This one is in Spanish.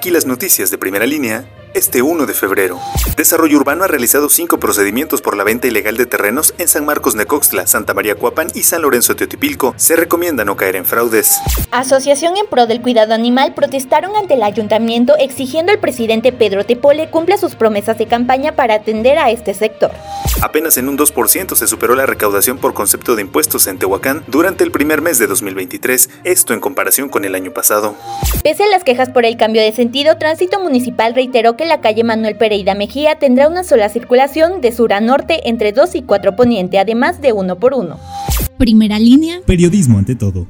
Aquí las noticias de primera línea este 1 de febrero. Desarrollo Urbano ha realizado cinco procedimientos por la venta ilegal de terrenos en San Marcos Necoxtla, Santa María Cuapan y San Lorenzo Teotipilco. Se recomienda no caer en fraudes. Asociación en pro del cuidado animal protestaron ante el ayuntamiento exigiendo al presidente Pedro Tepole cumpla sus promesas de campaña para atender a este sector. Apenas en un 2% se superó la recaudación por concepto de impuestos en Tehuacán durante el primer mes de 2023, esto en comparación con el año pasado. Pese a las quejas por el cambio de sentido, Tránsito Municipal reiteró que la calle Manuel Pereira Mejía tendrá una sola circulación de sur a norte entre 2 y 4 poniente, además de uno por uno. Primera línea. Periodismo ante todo.